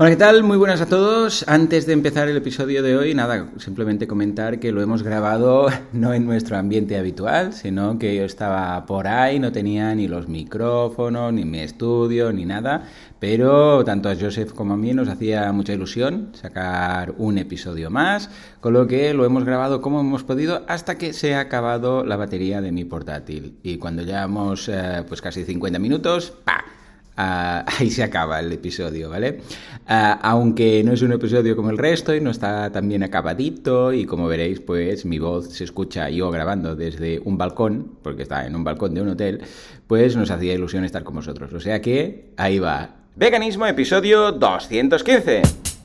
Hola, ¿qué tal? Muy buenas a todos. Antes de empezar el episodio de hoy, nada, simplemente comentar que lo hemos grabado no en nuestro ambiente habitual, sino que yo estaba por ahí, no tenía ni los micrófonos, ni mi estudio, ni nada, pero tanto a Joseph como a mí nos hacía mucha ilusión sacar un episodio más, con lo que lo hemos grabado como hemos podido hasta que se ha acabado la batería de mi portátil. Y cuando llevamos eh, pues casi 50 minutos, ¡pa! Uh, ahí se acaba el episodio, ¿vale? Uh, aunque no es un episodio como el resto y no está tan bien acabadito y como veréis, pues mi voz se escucha yo grabando desde un balcón, porque está en un balcón de un hotel, pues nos hacía ilusión estar con vosotros. O sea que ahí va. Veganismo, episodio 215.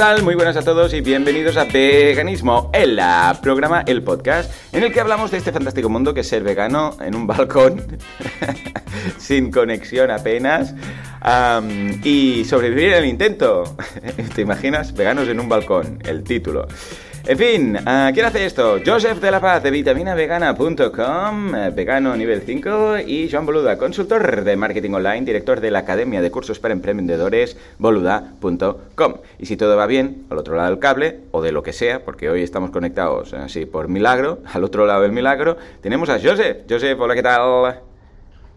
Tal? Muy buenas a todos y bienvenidos a Veganismo, el programa, el podcast, en el que hablamos de este fantástico mundo que es ser vegano en un balcón, sin conexión apenas, y sobrevivir en el intento. ¿Te imaginas? Veganos en un balcón, el título. En fin, ¿quién hace esto? Joseph de la Paz de vitaminavegana.com, uh, vegano nivel 5, y Joan Boluda, consultor de marketing online, director de la Academia de Cursos para Emprendedores, boluda.com. Y si todo va bien, al otro lado del cable, o de lo que sea, porque hoy estamos conectados así por milagro, al otro lado del milagro, tenemos a Joseph. Joseph, hola, ¿qué tal?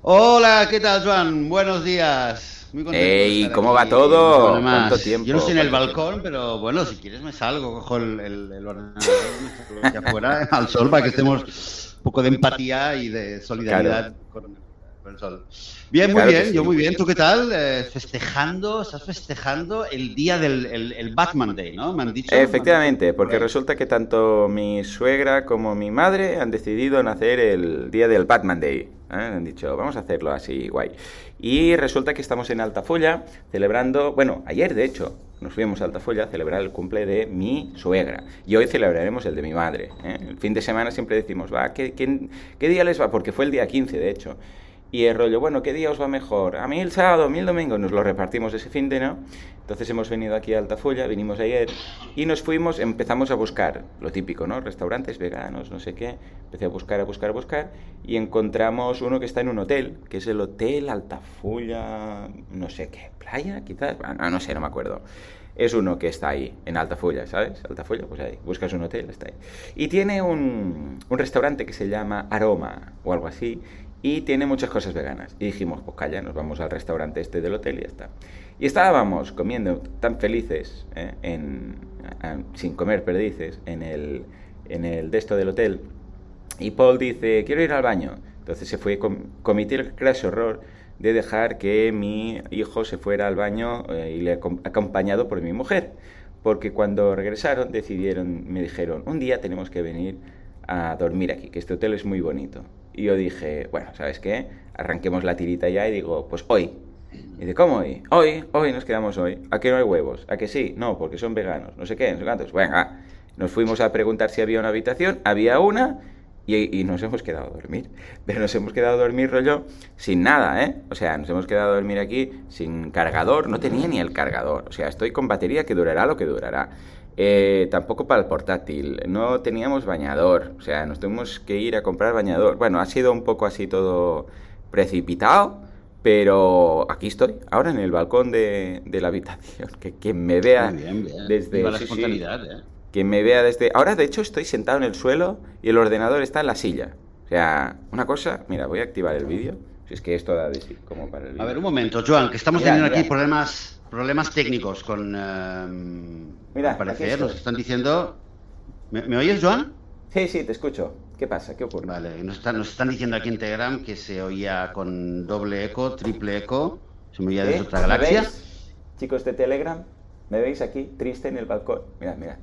Hola, ¿qué tal, Joan? Buenos días. Muy Ey, ¿cómo va todo? ¿Cuánto tiempo? Yo no estoy en el balcón, pero bueno, si quieres me salgo, cojo el, el, el ordenador, afuera al sol para que estemos un poco de empatía y de solidaridad con, el sol. Bien, muy bien, yo muy bien. ¿Tú qué tal? Eh, festejando, estás festejando el día del el, el Batman Day, ¿no? Me han dicho. Efectivamente, porque resulta que tanto mi suegra como mi madre han decidido nacer el día del Batman Day. ¿eh? Han dicho, vamos a hacerlo así, guay. Y resulta que estamos en Altafulla celebrando, bueno, ayer de hecho, nos fuimos a Altafulla a celebrar el cumple de mi suegra. Y hoy celebraremos el de mi madre. ¿eh? El fin de semana siempre decimos, va, ¿qué, qué, ¿qué día les va? Porque fue el día 15, de hecho. Y el rollo, bueno, ¿qué día os va mejor? A mí el sábado, a mí domingo, nos lo repartimos ese fin de, ¿no? Entonces hemos venido aquí a Altafulla, vinimos ayer y nos fuimos, empezamos a buscar, lo típico, ¿no? Restaurantes veganos, no sé qué. Empecé a buscar, a buscar, a buscar y encontramos uno que está en un hotel, que es el Hotel Altafulla, no sé qué, playa, quizás, ah, no sé, no me acuerdo es uno que está ahí, en Altafulla, ¿sabes? Altafulla, pues ahí, buscas un hotel, está ahí. Y tiene un, un, restaurante que se llama Aroma o algo así, y tiene muchas cosas veganas. Y dijimos, pues calla, nos vamos al restaurante este del hotel y ya está. Y estábamos comiendo tan felices, ¿eh? en, sin comer perdices, en el, en el de esto del hotel. Y Paul dice, quiero ir al baño. Entonces se fue, com cometí el crash horror de dejar que mi hijo se fuera al baño eh, y le acompañado por mi mujer. Porque cuando regresaron decidieron, me dijeron, un día tenemos que venir a dormir aquí, que este hotel es muy bonito. Y yo dije, bueno, ¿sabes qué? Arranquemos la tirita ya y digo, pues hoy. Y dice, ¿cómo hoy? Hoy, hoy nos quedamos hoy. ¿A qué no hay huevos? ¿A que sí? No, porque son veganos. No sé qué, no sé cuántos. Venga, nos fuimos a preguntar si había una habitación. Había una y, y, nos hemos quedado a dormir. Pero nos hemos quedado a dormir, rollo, sin nada, ¿eh? O sea, nos hemos quedado a dormir aquí sin cargador. No tenía ni el cargador. O sea, estoy con batería que durará lo que durará. Eh, tampoco para el portátil, no teníamos bañador, o sea, nos tuvimos que ir a comprar bañador. Bueno, ha sido un poco así todo precipitado, pero aquí estoy, ahora en el balcón de, de la habitación. Que quien me vea bien, bien. desde. la sí, espontaneidad, sí, ¿eh? Quien me vea desde. Ahora, de hecho, estoy sentado en el suelo y el ordenador está en la silla. O sea, una cosa. Mira, voy a activar el vídeo. Si es que esto da de sí, como para el vídeo. A ver, un momento, Joan, que estamos teniendo aquí problemas problemas técnicos con. Uh, Mira, al parecer nos están diciendo. ¿Me, ¿Me, oyes, Joan? Sí, sí, te escucho. ¿Qué pasa? ¿Qué ocurre? Vale, nos, está, nos están diciendo aquí en Telegram que se oía con doble eco, triple eco. Se me oía desde otra galaxia. ¿Me veis? Chicos de Telegram, ¿me veis aquí triste en el balcón? Mira, mira.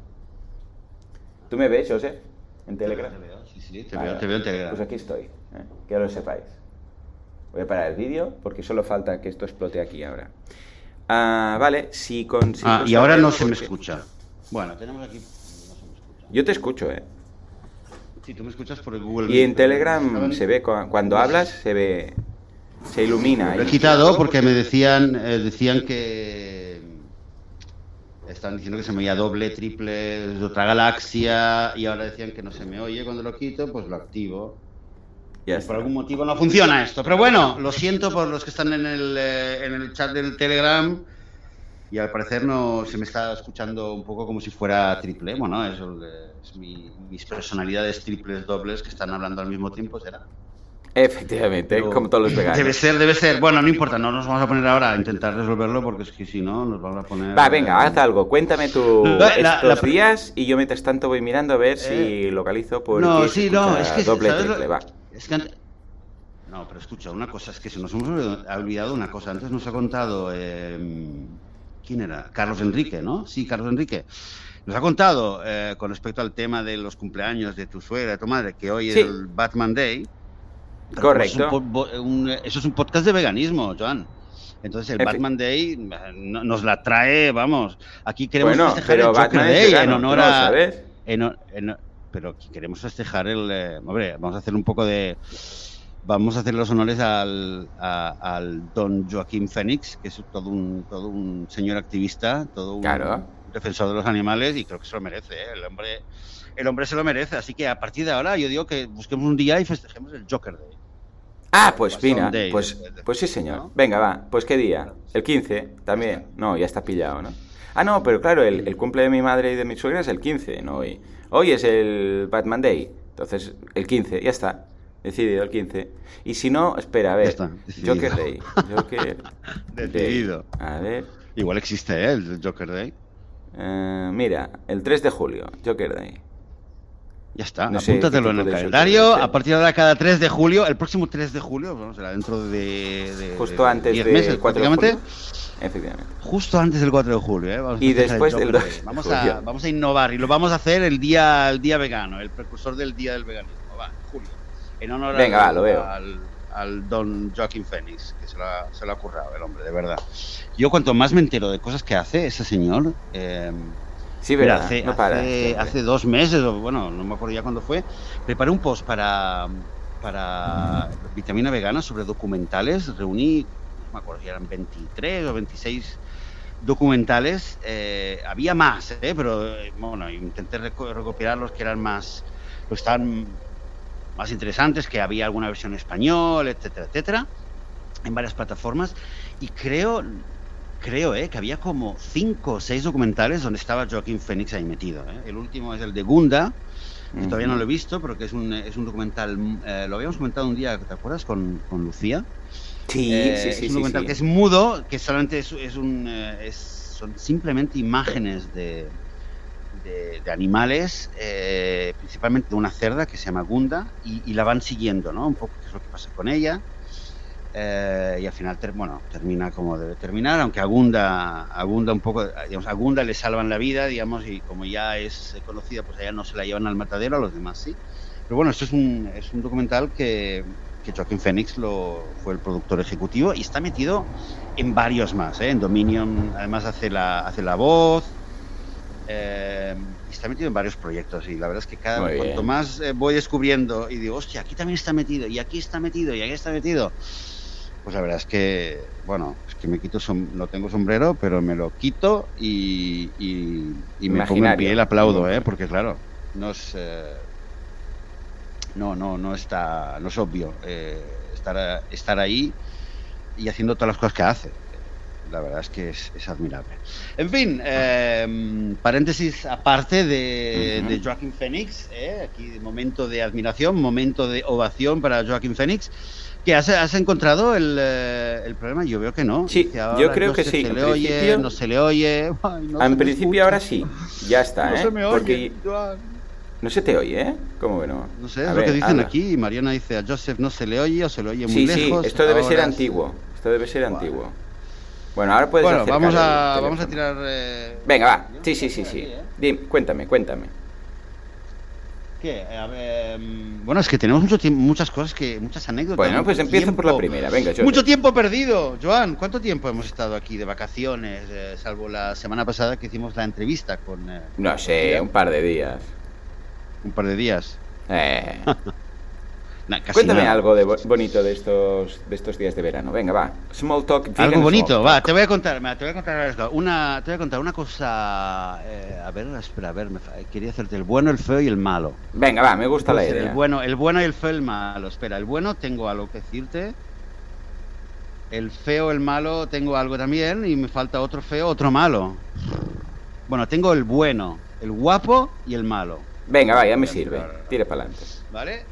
¿Tú me ves, José? En Telegram. Te veo, sí, sí, te, vale. veo, te veo en Telegram. Pues aquí estoy, ¿eh? que lo sepáis. Voy a parar el vídeo porque solo falta que esto explote aquí ahora. Ah, vale, si consigo. Ah, y ahora no se me escucha. Bueno, tenemos aquí. No se me escucha. Yo te escucho, ¿eh? Sí, tú me escuchas por el Google. Y en Telegram se ve, cuando hablas, se ve. Se ilumina. Lo he quitado porque me decían, eh, decían que están diciendo que se me oía doble, triple, de otra galaxia y ahora decían que no se me oye cuando lo quito, pues lo activo. Y por algún motivo no funciona esto. Pero bueno, lo siento por los que están en el, eh, en el chat del Telegram y al parecer no se me está escuchando un poco como si fuera triple. Es mis personalidades triples, dobles que están hablando al mismo tiempo, será. Efectivamente, como todos los veganos. Debe ser, debe ser. Bueno, no importa, no nos vamos a poner ahora a intentar resolverlo porque es que si no nos vamos a poner... Va, venga, haz algo, cuéntame tú estos días y yo mientras tanto voy mirando a ver si eh, localizo por no, sí, no, es que, doble, triple, va. Es que No, pero escucha, una cosa, es que se nos hemos olvidado una cosa. Antes nos ha contado... Em, ¿Quién era? Carlos Enrique, ¿no? Sí, Carlos Enrique. Nos ha contado eh, con respecto al tema de los cumpleaños de tu suegra, de tu madre, que hoy es el Batman Day. Correcto. eso es un podcast de veganismo, Joan. Entonces el Batman Day nos la trae, vamos. Aquí queremos festejar el Joker Day en honor a. pero queremos festejar el. Eh, hombre, vamos a hacer un poco de. Vamos a hacer los honores al, al don Joaquín Fénix, que es todo un, todo un señor activista, todo un defensor de los animales y creo que se lo merece. ¿eh? El hombre el hombre se lo merece. Así que a partir de ahora yo digo que busquemos un día y festejemos el Joker Day. Ah, pues Pina, pues, pues sí señor. Venga, va, pues qué día. El 15 también. No, ya está pillado, ¿no? Ah, no, pero claro, el, cumple de mi madre y de mi suegra es el 15, no hoy. Hoy es el Batman Day. Entonces, el 15, ya está. Decidido el 15. Y si no, espera, a ver. Joker Day. Joker decidido. A ver. Igual existe ¿eh? el Joker Day. Eh, mira, el 3 de julio, Joker Day. Ya está, apúntatelo en el calendario. A partir de ahora, cada 3 de julio, el próximo 3 de julio, vamos, será dentro de. Justo antes del meses, 4 de Efectivamente. Justo antes del 4 de julio, ¿eh? y después del 2 vamos a, vamos a innovar y lo vamos a hacer el día, el día vegano, el precursor del día del veganismo. Va, julio. En honor Venga, al, lo veo. Al, don Joaquín Phoenix, que se lo, ha, se lo ha currado el hombre, de verdad. Yo, cuanto más me entero de cosas que hace ese señor. Eh, Sí, verdad, hace, hace, dos meses, o bueno, no me acuerdo ya cuándo fue, preparé un post para, para Vitamina Vegana sobre documentales, reuní, no me acuerdo si eran 23 o 26 documentales, eh, había más, eh, pero bueno, intenté recopilar los que eran más, los estaban más interesantes, que había alguna versión en español, etcétera, etcétera, en varias plataformas, y creo, creo eh, que había como cinco o seis documentales donde estaba Joaquín Phoenix ahí metido. Eh. El último es el de Gunda, que todavía no lo he visto, pero que es un, es un documental, eh, lo habíamos comentado un día, ¿te acuerdas? Con, con Lucía. Sí, sí, sí. Es un documental que es mudo, que solamente es, es un, es, son simplemente imágenes de, de, animales, principalmente de una cerda que se llama Gunda, y, y, la van siguiendo, ¿no? Un poco qué es lo que pasa con ella. Eh, y al final bueno, termina como debe terminar, aunque a Gunda, un poco, digamos, a Gunda le salvan la vida, digamos, y como ya es conocida, pues allá no se la llevan al matadero, a los demás sí. Pero bueno, esto es un, es un documental que, que Joaquín Phoenix lo, fue el productor ejecutivo y está metido en varios más, ¿eh? en Dominion además hace la, hace la voz, eh, está metido en varios proyectos y la verdad es que cada cuanto más voy descubriendo y digo, hostia, aquí también está metido, y aquí está metido, y aquí está metido, pues la verdad es que, bueno, es que me quito, no tengo sombrero, pero me lo quito y, y, me pongo en pie y aplaudo, ¿eh? Porque claro, no es... Eh, no, no, no está, no es obvio eh, estar, estar ahí y haciendo todas las cosas que hace. La verdad es que es, admirable. En fin, eh, paréntesis aparte de, de Joaquín Phoenix, aquí momento de admiración, momento de ovación para Joaquín Phoenix. ¿Qué has, has encontrado el, eh, el, problema? Yo veo que no. Sí, yo creo que sí. Se le oye, no se le oye. en principio ahora sí. Ya está, no ¿eh? Se me oye, No se te oye, ¿eh? ¿Cómo que no? No sé, es lo que dicen aquí. Mariana dice a Joseph no se le oye o se le oye muy lejos. Sí, esto debe ser antiguo. Esto debe ser antiguo. Bueno, ahora puedes Bueno, vamos a, vamos a tirar... Eh... Venga, va. Sí, sí, sí, sí. ¿eh? Dime, cuéntame, cuéntame. ¿Qué? A ver, mm, bueno, es que tenemos mucho tiempo, muchas cosas, que muchas anécdotas. Bueno, pues empiezo por la primera, venga, Mucho tiempo perdido, Joan. ¿Cuánto tiempo hemos estado aquí de vacaciones, eh, salvo la semana pasada que hicimos la entrevista con... Eh, no sé, un par de días. Un par de días. Eh. Cuéntame algo de bonito de estos, de estos días de verano. Venga, va. Small talk. Algo bonito, va. Te voy a contar, te voy a contar una, te voy a contar una cosa. Eh, a ver, espera, a ver, quería hacerte el bueno, el feo y el malo. Venga, va, me gusta la idea. El bueno, el bueno y el feo y el malo. Espera, el bueno tengo algo que decirte. El feo, el malo, tengo algo también y me falta otro feo, otro malo. Bueno, tengo el bueno, el guapo y el malo. Venga, va, ya me sirve. Tire para adelante. ¿Vale?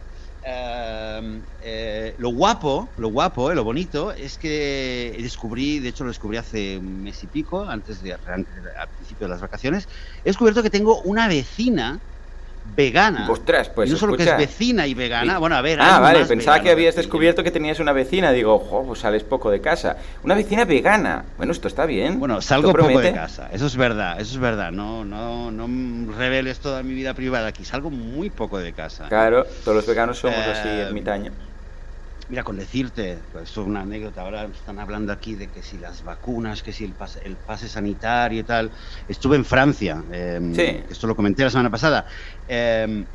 Em, eh, lo guapo, lo guapo, eh, lo bonito, es que descubrí, de hecho lo descubrí hace un mes y pico, antes de, al principio de las vacaciones, he descubierto que tengo una vecina vegana. Ostras, pues. no solo que es vecina y vegana. Bueno, a ver. Ah, vale, pensaba que habías descubierto que tenías una vecina. Digo, ojo, pues sales poco de casa. Una vecina vegana. Bueno, esto está bien. Bueno, salgo poco de casa. Eso es verdad, eso es verdad. No, no, no reveles toda mi vida privada aquí. Salgo muy poco de casa. Claro, todos los veganos somos así eh, ermitaños. Mira, con decirte, pues esto es una anécdota, ahora están hablando aquí de que si las vacunas, que si el pase, el pase sanitario y tal. Estuve en Francia, em, esto lo comenté la semana pasada. Em,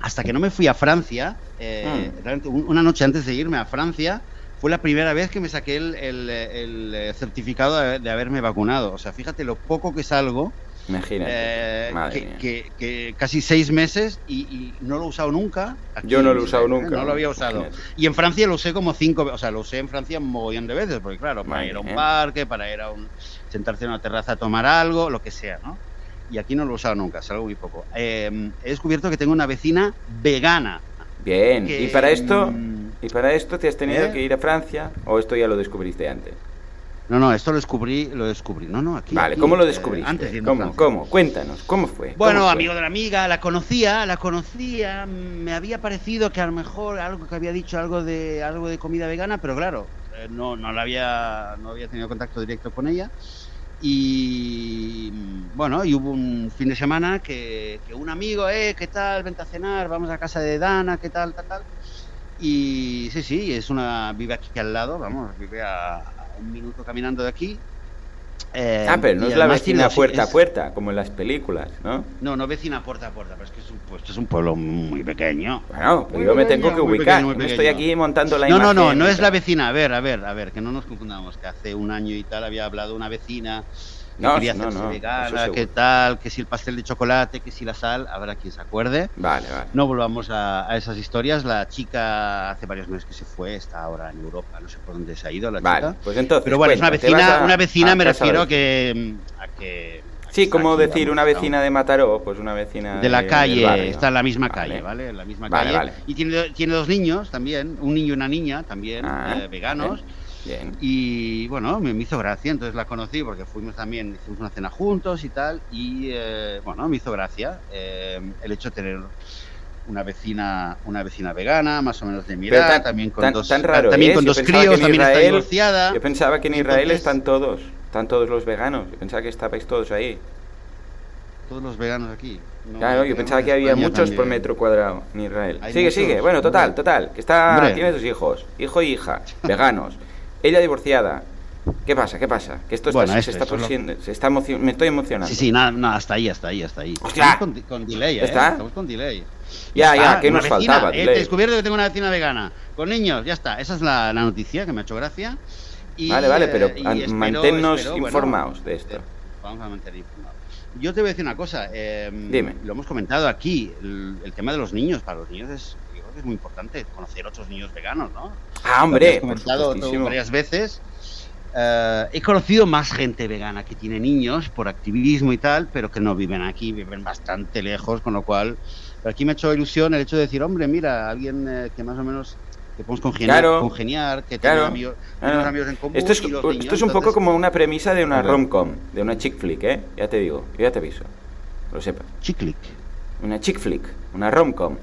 hasta que no me fui a Francia, eh, hmm. una noche antes de irme a Francia, fue la primera vez que me saqué el, el certificado de, haberme vacunado. O sea, fíjate lo poco que salgo Imagínate. Eh, que, casi seis meses y, no lo he usado nunca. Yo no lo he usado nunca. No lo había usado. Y en Francia lo usé como cinco, o sea, lo usé en Francia un mogollón de veces, porque claro, para ir a un parque, para ir a un, sentarse en una terraza a tomar algo, lo que sea, ¿no? Y aquí no lo he usado nunca, salgo muy poco. Eh, he descubierto que tengo una vecina vegana. Bien, ¿y para esto? ¿Y para esto te has tenido ¿Eh? que ir a Francia o esto ya lo descubriste antes? No, no, esto lo descubrí, lo descubrí. No, no, aquí. Vale, ¿cómo lo descubriste? Eh, antes de ¿Cómo? ¿Cómo? Cuéntanos, ¿cómo fue? Bueno, amigo de la amiga, la conocía, la conocía, me había parecido que a lo mejor algo que había dicho algo de algo de comida vegana, pero claro, eh, no, no la había, no había tenido contacto directo con ella. Y bueno, y hubo un fin de semana que, que un amigo, eh, ¿qué tal? Vente a cenar, vamos a casa de Dana, ¿qué tal? Tal, tal. Y sí, sí, es una, vive aquí al lado, vamos, vive a, un minuto caminando de aquí. Eh, ah, pero no es la vecina puerta a puerta, como en las películas, ¿no? No, no vecina puerta a puerta, pero es que es un, pues, es un pueblo muy pequeño. Bueno, yo me tengo que ubicar. estoy aquí montando la no, imagen. No, no, no, no es la vecina. A ver, a ver, a ver, que no nos confundamos. Que hace un año y tal había hablado una vecina no, quería no, no, vegana, qué tal, que si el pastel de chocolate, que si la sal, habrá quien se acuerde. Vale, vale. No volvamos a, esas historias. La chica hace varios meses que se fue, está ahora en Europa, no sé por dónde se ha ido la vale, Pues entonces, Pero bueno, es una vecina, una vecina me refiero a que, a que Sí, como decir una vecina de Mataró, pues una vecina de la calle, está en la misma calle, ¿vale? En la misma calle. Y tiene, tiene dos niños también, un niño y una niña también, ah, eh, veganos. Y bueno, me, hizo gracia, entonces la conocí porque fuimos también, hicimos una cena juntos y tal, y eh, bueno, me hizo gracia eh, el hecho de tener una vecina una vecina vegana, más o menos de mi edad, también con dos, también con dos críos, también está divorciada. Yo pensaba que en Israel están todos, están todos los veganos, yo pensaba que estabais todos ahí. Todos los veganos aquí. claro, yo pensaba que había muchos por metro cuadrado en Israel. sigue, sigue. Bueno, total, total. Que está, tiene dos hijos, hijo y hija, veganos. Ella divorciada. ¿Qué pasa? ¿Qué pasa? Que esto está, se está se está me estoy emocionando. Sí, sí, nada, nada, hasta ahí, hasta ahí, hasta ahí. Estamos con, con, delay, ¿eh? ¿Está? Estamos con delay. Ya, ya, ¿qué nos faltaba? He descubierto que tengo una vecina vegana. Con niños, ya está. Esa es la, la noticia que me ha hecho gracia. Y, vale, vale, pero eh, manténnos informados de esto. Vamos a mantener informados. Yo te voy a decir una cosa. Eh, Dime. Lo hemos comentado aquí. El, el, tema de los niños, para los niños es es muy importante conocer otros niños veganos, ¿no? Ah, hombre, he comentado varias veces. Eh, he conocido más gente vegana que tiene niños por activismo y tal, pero que no viven aquí, viven bastante lejos, con lo cual, pero aquí me ha hecho ilusión el hecho de decir, hombre, mira, alguien eh, que más o menos que podemos congeniar, congeniar que claro, amigos, amigos en común. Esto es, esto es un poco como una premisa de una rom-com, de una chick flick, ¿eh? Ya te digo, ya te aviso, lo sepa. Chick flick. Una chick flick, una rom-com.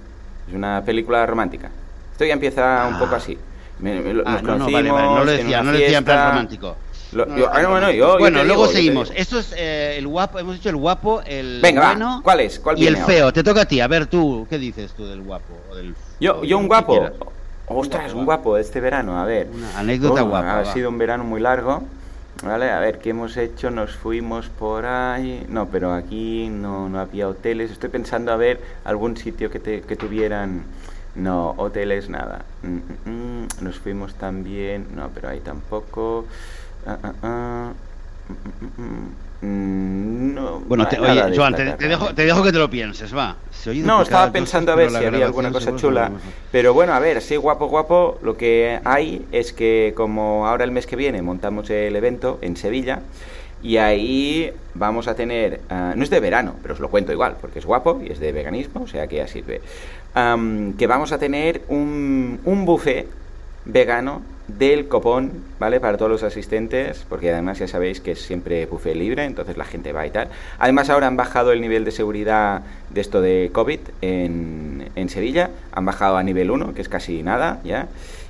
Es una película romántica. Esto ya empieza un poco así. ah, no, no, vale, vale. no lo decía, no lo decía en plan romántico. Ah, bueno, yo, bueno luego seguimos. Esto es eh, el guapo, hemos dicho el guapo, el Venga, bueno ¿cuál es? ¿Cuál y el feo. Te toca a ti. A ver tú, ¿qué dices tú del guapo? O del, yo, yo un guapo. Ostras, un guapo este verano, a ver. Una anécdota guapa. Ha sido un verano muy largo. Vale, a ver, ¿qué hemos hecho? Nos fuimos por ahí. No, pero aquí no, no había hoteles. Estoy pensando a ver algún sitio que, te, que tuvieran No, hoteles nada. Mm, mm, mm. Nos fuimos también. No, pero ahí tampoco. Ah, ah, ah. No, bueno, te, oye, Joan, te, dejo, te, dejo, que te lo pienses, va. no, estaba pensando a ver si había alguna cosa chula. Pero bueno, a ver, sí, guapo, guapo. Lo que hay es que como ahora el mes que viene montamos el evento en Sevilla, y ahí vamos a tener, ah, no es de verano, pero os lo cuento igual, porque es guapo y es de veganismo, o sea que ya sirve, que vamos a tener un, un buffet vegano del copón, ¿vale? Para todos los asistentes, porque además ya sabéis que es siempre buffet libre, entonces la gente va y tal. Además ahora han bajado el nivel de seguridad de esto de COVID en, en Sevilla, han bajado a nivel 1, que es casi nada, ¿ya?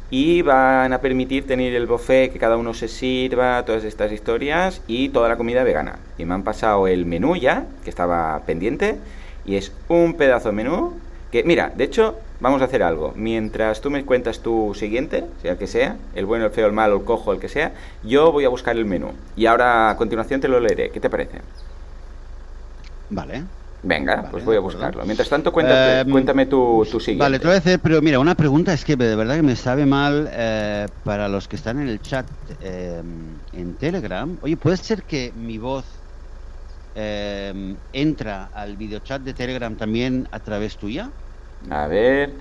y van a permitir tener el buffet, que cada uno se sirva, todas estas historias y toda la comida vegana. Y me han pasado el menú ya, que estaba pendiente, y es un pedazo de menú que, mira, de hecho, vamos a hacer algo. Mientras tú me cuentas tu siguiente, sea que sea, el bueno, el feo, el malo, el cojo, el que sea, yo voy a buscar el menú. Y ahora a continuación te lo leeré. ¿Qué te parece? Vale. Venga, pues voy a buscarlo. Mientras tanto, cuéntame, em, cuéntame tu, tu, siguiente. Vale, te voy a decir, pero mira, una pregunta es que de verdad que me sabe mal eh, para los que están en el chat em, en Telegram. Oye, ¿puede ser que mi voz em, entra al videochat de Telegram también a través tuya? A ver.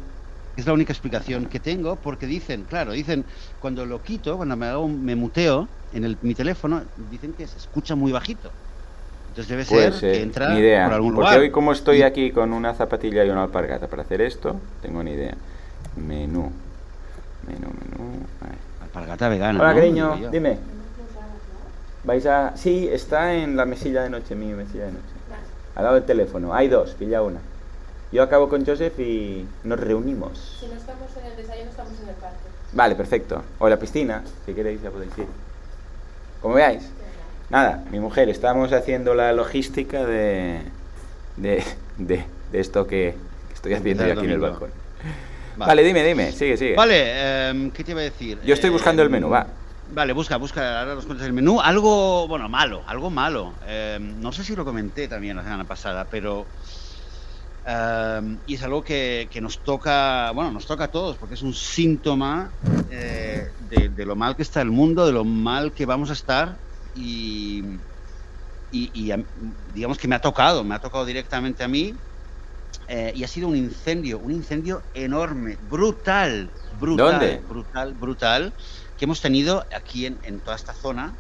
Es la única explicación que tengo porque dicen, claro, dicen, cuando lo quito, cuando me hago me muteo en el, mi teléfono, dicen que se escucha muy bajito. Entonces debe ser que entra ni idea. por algún Porque hoy como estoy aquí con una zapatilla y una alpargata para hacer esto, tengo ni idea. Menú. Menú, menú. Alpargata vegana. Hola, cariño, dime. ¿Vais a...? Sí, está en la mesilla de noche, mi mesilla de noche. Al lado del teléfono. Hay dos, pilla una. Yo acabo con Joseph y nos reunimos. Si no estamos en el desayuno, estamos en el parque. Vale, perfecto. O la piscina, si queréis ya podéis ir. Como veáis. Nada, mi mujer, estamos haciendo la logística de, de, de, esto que, estoy haciendo aquí en el balcón. Vale. dime, dime, sigue, sigue. Vale, em, ¿qué te iba a decir? Yo estoy buscando el menú, va. Vale, busca, busca, ahora nos cuentas el menú. Algo, bueno, malo, algo malo. Em, no sé si lo comenté también la semana pasada, pero... y es algo que, que, nos toca, bueno, nos toca a todos, porque es un síntoma eh, de, de, lo mal que está el mundo, de lo mal que vamos a estar. Y, digamos que me ha tocado, me ha tocado directamente a mí. Eh, y ha sido un incendio, un incendio enorme, brutal, brutal, brutal, brutal, que hemos tenido aquí en, toda esta zona,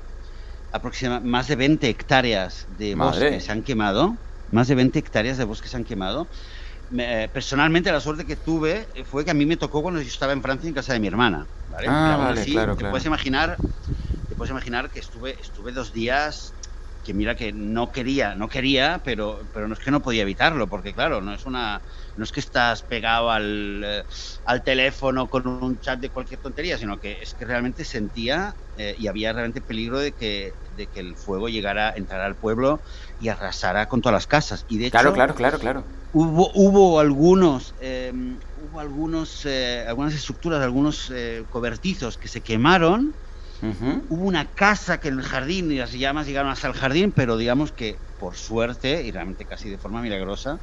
aproximadamente más de 20 hectáreas de bosque se han quemado, más de 20 hectáreas de bosque se han quemado. Eh, personalmente la suerte que tuve fue que a mí me tocó cuando yo estaba en Francia en casa de mi hermana. ¿vale? Ah, claro, te puedes imaginar puedes imaginar que estuve, estuve dos días que mira que no quería, no quería, pero, pero no es que no podía evitarlo, porque claro, no es una, no es que estás pegado al, eh, al teléfono con un chat de cualquier tontería, sino que es que realmente sentía eh, y había realmente peligro de que, de que el fuego llegara, entrara al pueblo y arrasara con todas las casas. Y de claro, claro, claro, claro. Hubo, hubo algunos, em, hubo algunos, eh, algunas estructuras, algunos cobertizos que se quemaron Hubo una casa que en el jardín y las llamas llegaron hasta el jardín, pero digamos que por suerte, y realmente casi de forma milagrosa,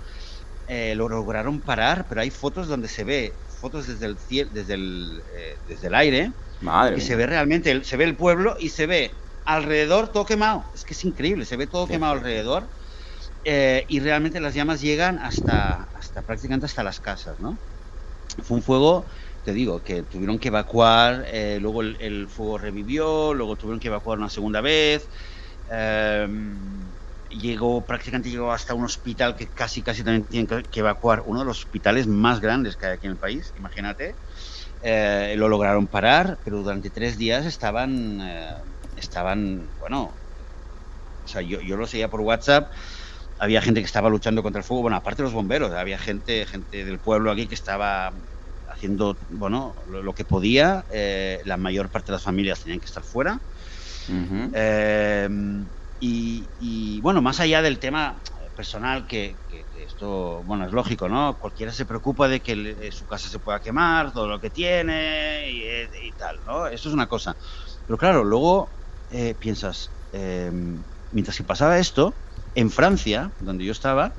eh, lo lograron parar, pero hay fotos donde se ve, fotos desde el, desde el, eh, desde el aire, Madre y se ve realmente, se ve el pueblo y se ve alrededor todo quemado. Es que es increíble, se ve todo quemado alrededor. Eh, y realmente las llamas llegan hasta, hasta prácticamente hasta las casas, ¿no? Fue un fuego te digo, que tuvieron que evacuar, eh, luego el, fuego revivió, luego tuvieron que evacuar una segunda vez, em, llegó, prácticamente llegó hasta un hospital que casi, casi también tienen que, evacuar, uno de los hospitales más grandes que hay aquí en el país, imagínate. Eh, lo lograron parar, pero durante tres días estaban, eh, estaban, bueno, o sea, yo, yo lo seguía por WhatsApp, había gente que estaba luchando contra el fuego, bueno, aparte los bomberos, había gente, gente del pueblo aquí que estaba haciendo bueno lo, que podía. Eh, la mayor parte de las familias tenían que estar fuera. Em, y, bueno, más allá del tema personal, que, esto, bueno, es lógico, ¿no? Cualquiera se preocupa de que eh, su casa se pueda quemar, todo lo que tiene y, tal, ¿no? Eso es una cosa. Pero claro, luego eh, piensas, em, mientras que pasaba esto, en Francia, donde yo estaba,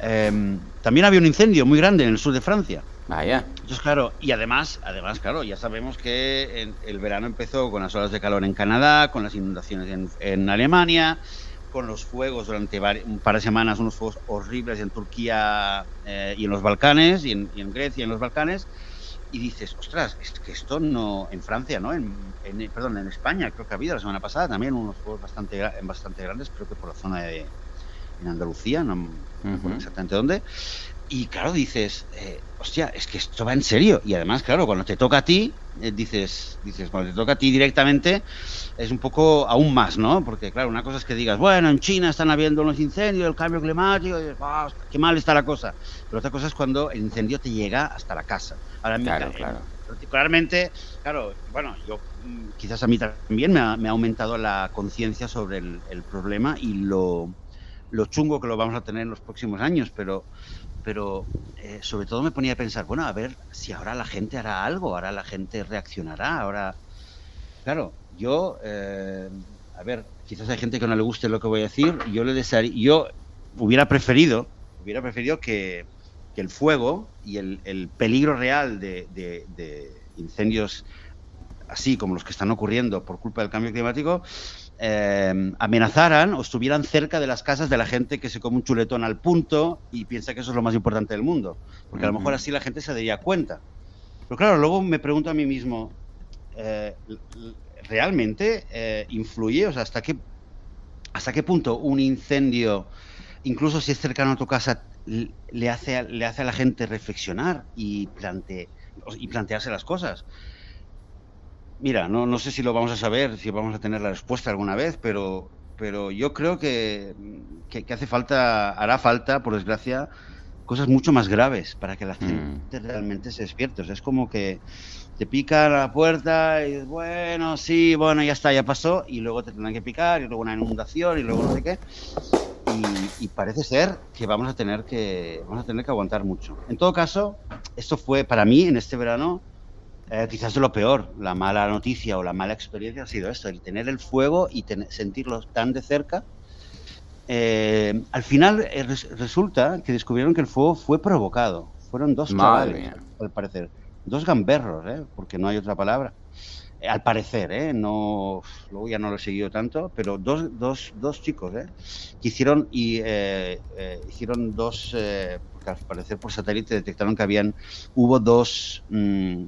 em, también había un incendio muy grande en el sur de Francia Vaya. Entonces, claro, y además, además, claro, ya sabemos que en- el verano empezó con las olas de calor en Canadá, con las inundaciones en, en Alemania, con los fuegos durante un par de semanas, unos fuegos horribles en Turquía eh, y en los Balcanes, y en, y en Grecia y en los Balcanes, y dices, ostras, es que esto no, en Francia, ¿no? En, en- perdón, en España creo que ha habido la semana pasada también unos fuegos bastante, bastante grandes, creo que por la zona de en Andalucía, no me acuerdo Ujú. exactamente dónde. Y claro, dices, eh, hostia, es que esto va en serio. Y además, claro, cuando te toca a ti, eh, dices, dices, cuando te toca a ti directamente, es un poco aún más, ¿no? Porque, claro, una cosa es que digas, bueno, en China están habiendo unos incendios, el cambio climático, y "Ah, qué mal está la cosa. Pero otra cosa es cuando el incendio te llega hasta la casa. Ahora, Claro, eh, claro. particularmente, claro, bueno, yo mm, quizás a mí también me ha, me ha aumentado la conciencia sobre el, el problema y lo, lo chungo que lo vamos a tener en los próximos años, pero, pero eh, sobre todo me ponía a pensar, bueno, a ver si ahora la gente hará algo, ahora la gente reaccionará, ahora... Claro, yo, eh, a ver, quizás hay gente que no le guste lo que voy a decir, yo le desearía, yo hubiera preferido, hubiera preferido que, que el fuego y el, el peligro real de, de- de incendios así como los que están ocurriendo por culpa del cambio climático eh, amenazaran o estuvieran cerca de las casas de la gente que se come un chuletón al punto y piensa que eso es lo más importante del mundo. Porque a lo mejor así la gente se daría cuenta. Pero claro, luego me pregunto a mí mismo, eh, ¿realmente eh, influye? O sea, ¿hasta qué, ¿hasta qué punto un incendio, incluso si es cercano a tu casa, le hace a, le hace a la gente reflexionar y, plante, y plantearse las cosas? Mira, no, no sé si lo vamos a saber, si vamos a tener la respuesta alguna vez, pero, pero yo creo que, que, que hace falta, hará falta, por desgracia, cosas mucho más graves para que la gente realmente se despierte. O sea, es como que te pica la puerta y dices, bueno, sí, bueno, ya está, ya pasó, y luego te tendrán que picar, y luego una inundación, y luego no sé qué. Y, y parece ser que vamos a tener que vamos a tener que aguantar mucho. En todo caso, esto fue para mí en este verano eh, quizás de lo peor. La mala noticia o la mala experiencia ha sido esto, el tener el fuego y ten- sentirlo tan de cerca. Eh, al final eh, res- resulta que descubrieron que el fuego fue provocado. Fueron dos chavales, al parecer. Dos gamberros, ¿eh? porque no hay otra palabra. Al parecer, ¿eh? No, luego ya no lo he seguido tanto, pero dos, dos, dos chicos, ¿eh? Que hicieron, y, hicieron dos, porque al parecer por satélite detectaron que habían, hubo dos, mm,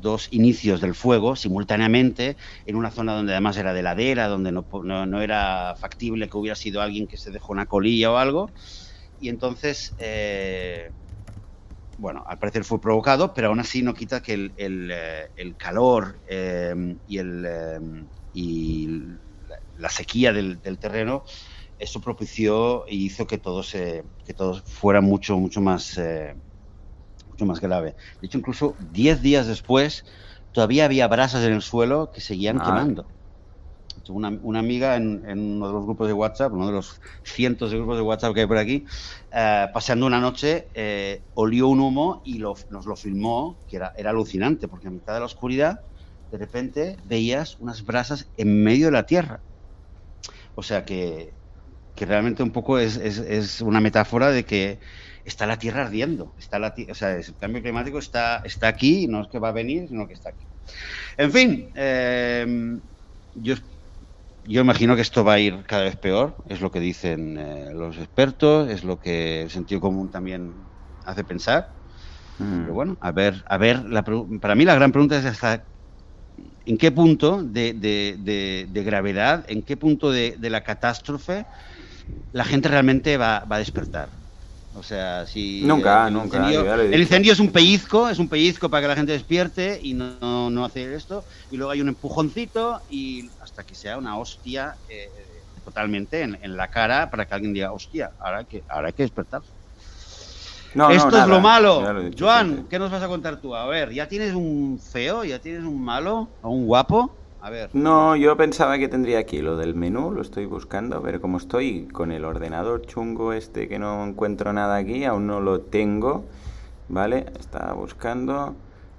dos inicios del fuego simultáneamente en una zona donde además era de ladera, donde no, no, no era factible que hubiera sido alguien que se dejó una colilla o algo. Y entonces, eh, bueno, al parecer fue provocado, pero aún así no quita que el, el, eh, calor eh, y, el, y la, sequía del, terreno, eso propició y hizo que todo, se, que todo fuera mucho, mucho más... mucho más grave. De hecho, incluso 10 días después, todavía había brasas en el suelo que seguían Madre. quemando. Una, una amiga en, en uno de los grupos de WhatsApp, uno de los cientos de grupos de WhatsApp que hay por aquí, eh, paseando una noche, eh, olió un humo y lo- nos lo filmó, que era, era alucinante, porque en mitad de la oscuridad, de repente veías unas brasas en medio de la tierra. O sea que, que realmente un poco es, es- es una metáfora de que está la Tierra ardiendo. Está la, o sea, el cambio climático está, está aquí, no es que va a venir, sino que está aquí. En fin, eh, yo, yo imagino que esto va a ir cada vez peor, es lo que dicen eh, los expertos, es lo que el sentido común también hace pensar. Mm. Pero bueno, a ver, a ver, la para mí la gran pregunta es hasta en qué punto de, de- de- de gravedad, en qué punto de, de la catástrofe la gente realmente va, va a despertar. O sea, si Nunca, el nunca, incendio- el incendio es un pellizco, es un pellizco para que la gente despierte y no, no, no hace esto, y luego hay un empujoncito y hasta que sea una hostia eh, totalmente en, en la cara para que alguien diga, hostia, ahora hay que, ahora hay que despertar. No, no, Esto es lo malo. lo dicho, Joan, sí, sí. ¿qué nos vas a contar tú? A ver, ¿ya tienes un feo? ¿Ya tienes un malo? ¿O un guapo? A ver. No, yo pensaba que tendría aquí lo del menú, lo estoy buscando, pero como estoy con el ordenador chungo este que no encuentro nada aquí, aún no lo tengo, ¿vale? Estaba buscando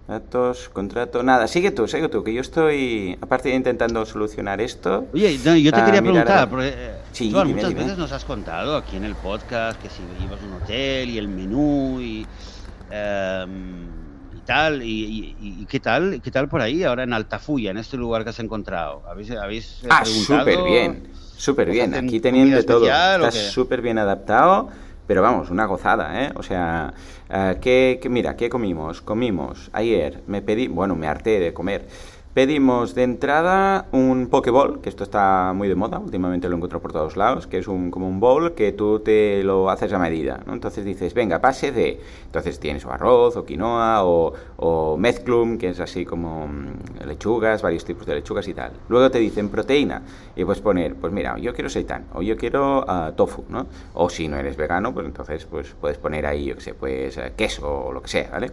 datos, contrato, nada, sigue tú, sigue tú, que yo estoy, aparte de intentando solucionar esto, Oye, no, yo te quería preguntar, porque, eh, Sí, Joan, dime, muchas dime. veces nos has contado aquí en el podcast que si ibas a un hotel y el menú y... Em, y tal, y, y- y qué tal, qué tal por ahí ahora en Altafulla, en este lugar que has encontrado. ¿Habéis, habéis eh, Ah, súper bien, súper ¿Os bien. Aquí teniendo todo. especial o Está qué? súper bien adaptado, pero vamos, una gozada, ¿eh? O sea, eh, ¿qué, qué- mira, ¿qué comimos? Comimos ayer, me pedí, bueno, me harté de comer. Pedimos de entrada un Pokéball, que esto está muy de moda, últimamente lo encuentro por todos lados, que es un, como un bowl que tú te lo haces a medida, ¿no? Entonces dices, venga, pase de... Entonces tienes o arroz, o quinoa, o, mezclum, que es así como mm, lechugas, varios tipos de lechugas y tal. Luego te dicen proteína, y puedes poner, pues mira, yo quiero seitan, o yo quiero ah, tofu, ¿no? O si no eres vegano, pues entonces pues puedes poner ahí, yo qué sé, pues eh, queso o lo que sea, ¿vale?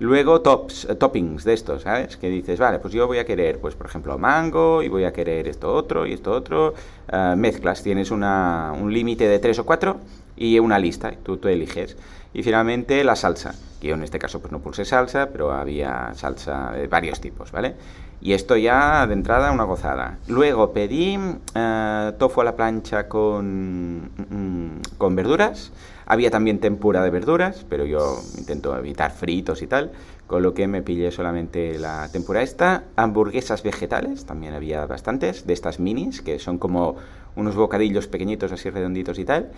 Luego tops, eh, toppings de estos, ¿sabes? Que dices, vale, pues yo voy a querer, pues por ejemplo, mango y voy a querer esto otro y esto otro. Ah, mezclas, tienes una, un límite de tres o cuatro y una lista, tú, tú eliges. Y finalmente la salsa, que yo en este caso pues no pulsé salsa, pero había salsa de varios tipos, ¿vale? Y esto ya de entrada una gozada. Luego pedí eh, tofu a la plancha con, mm, con verduras. Había también tempura de verduras, pero yo intento evitar fritos y tal, con lo que me pillé solamente la tempura esta. Hamburguesas vegetales, también había bastantes, de estas minis, que son como unos bocadillos pequeñitos así redonditos y tal,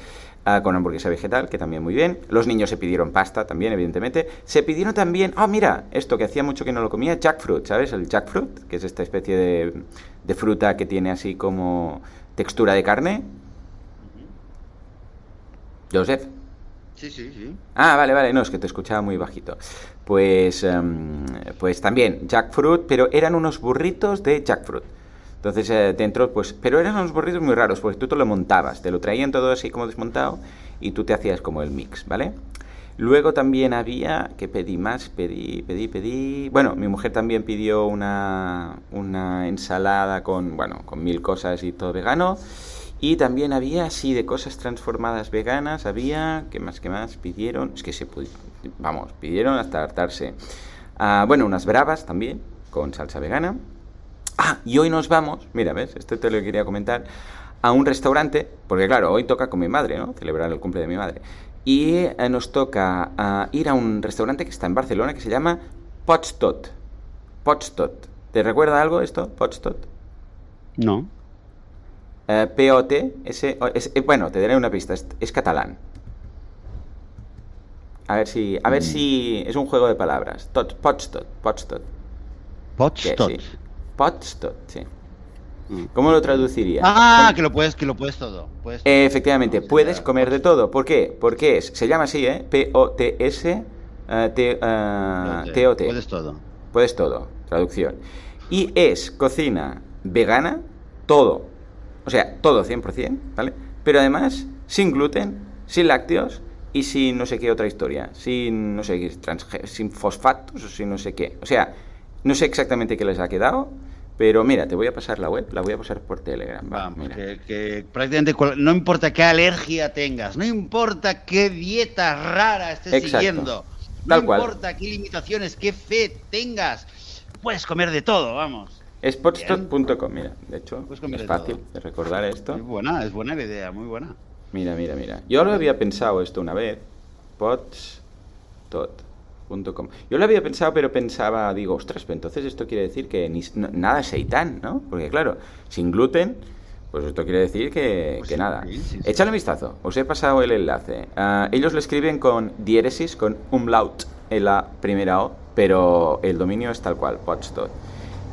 ah, con hamburguesa vegetal, que también muy bien. Los niños se pidieron pasta también, evidentemente. Se pidieron también, oh mira, esto que hacía mucho que no lo comía, jackfruit, ¿sabes? El jackfruit, que es esta especie de, de fruta que tiene así como textura de carne. Joseph. Sí, sí, sí. Ah, vale, vale, no, es que te escuchaba muy bajito. Pues, em, pues también jackfruit, pero eran unos burritos de jackfruit. Entonces eh, dentro, pues, pero eran unos burritos muy raros, porque tú te lo montabas, te lo traían todo así como desmontado y tú te hacías como el mix, ¿vale? Luego también había, que pedí más, pedí, pedí, pedí. Bueno, mi mujer también pidió una, una ensalada con, bueno, con mil cosas y todo vegano. Y también había, así, de cosas transformadas veganas, había, ¿qué más, qué más pidieron? Es que se vamos, pidieron hasta hartarse. Ah, bueno, unas bravas también, con salsa vegana. Ah, y hoy nos vamos, mira, ¿ves? Esto te lo quería comentar, a un restaurante, porque claro, hoy toca con mi madre, ¿no? Celebrar el cumple de mi madre. Y eh, nos toca ah, ir a un restaurante que está en Barcelona que se llama Potstot. Potstot. ¿Te recuerda algo esto? Potstot. No. Eh, P-O-T, ese, es- eh, bueno, te daré una pista, es, es catalán. A ver si, a ver si es un juego de palabras. Tot, Potstot, Potstot. Potstot. sí. Potstot, sí. ¿Cómo lo traduciría? Ah, que lo puedes, que lo puedes todo. Puedes todo. Eh, efectivamente, No, puedes comer de todo. ¿Por qué? Porque es, se llama así, ¿eh? P-O-T-S, T- eh, T-O-T. Puedes todo. Puedes todo, traducción. Y es cocina vegana, todo. O sea, todo 100%, ¿vale? Pero además, sin gluten, sin lácteos y sin no sé qué otra historia. Sin, no sé, qué, sin fosfatos o sin no sé qué. O sea, no sé exactamente qué les ha quedado, pero mira, te voy a pasar la web, la voy a pasar por Telegram. va, Vamos, mira. que, que prácticamente cual- no importa qué alergia tengas, no importa qué dieta rara estés Exacto. siguiendo, no Tal cual. importa qué limitaciones, qué fe tengas, puedes comer de todo, vamos. Es potstot.com, mira, de hecho, es fácil todo. de recordar esto. Es buena, es buena la idea, muy buena. Mira, mira, mira. Yo lo había pensado esto una vez. Potstot.com. Yo lo había pensado, pero pensaba, digo, ostras, pero entonces esto quiere decir que ni, no- nada es seitán, ¿no? Porque claro, sin gluten, pues esto quiere decir que, Pues que sí, nada. sí, sí. Échale un vistazo, os he pasado el enlace. Ah, ellos lo escriben con diéresis, con umlaut en la primera O, pero el dominio es tal cual, Potstot.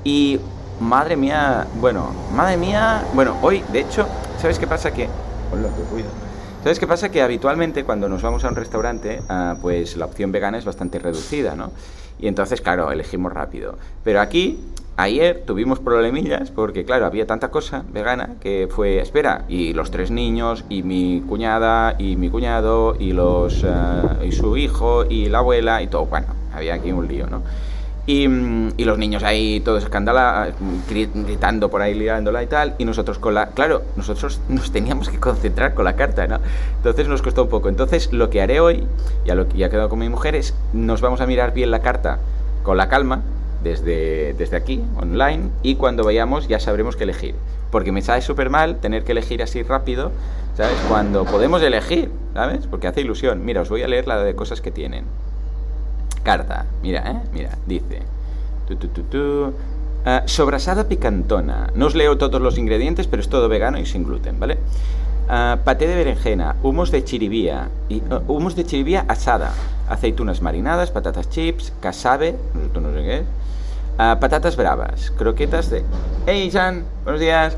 Y madre mía, bueno, madre mía, bueno, hoy, de hecho, ¿sabes qué pasa? Que... Hola, qué ruido. ¿Sabes qué pasa? Que habitualmente cuando nos vamos a un restaurante, ah, pues la opción vegana es bastante reducida, ¿no? Y entonces, claro, elegimos rápido. Pero aquí, ayer tuvimos problemillas porque, claro, había tanta cosa vegana que fue, espera, y los tres niños, y mi cuñada, y mi cuñado, y, los, ah, y su hijo, y la abuela, y todo. Bueno, había aquí un lío, ¿no? Y, y los niños ahí todos escandala, gri- gritando por ahí, liándola y tal. Y nosotros con la... Claro, nosotros nos teníamos que concentrar con la carta, ¿no? Entonces nos costó un poco. Entonces lo que haré hoy, ya lo que ya he quedado con mi mujer, es nos vamos a mirar bien la carta con la calma, desde, desde aquí, online, y cuando vayamos ya sabremos qué elegir. Porque me sabe súper mal tener que elegir así rápido, ¿sabes? Cuando podemos elegir, ¿sabes? Porque hace ilusión. Mira, os voy a leer la de cosas que tienen. Carta. Mira, ¿eh? Mira, dice. Ah, sobrasada picantona. No os leo todos los ingredientes, pero es todo vegano y sin gluten, ¿vale? Ah, paté de berenjena, humos de chiribía, y, ah, humos de chiribía asada, aceitunas marinadas, patatas chips, casabe, no sé qué es, ah, patatas bravas, croquetas de... ¡Hey, Jan! Buenos días.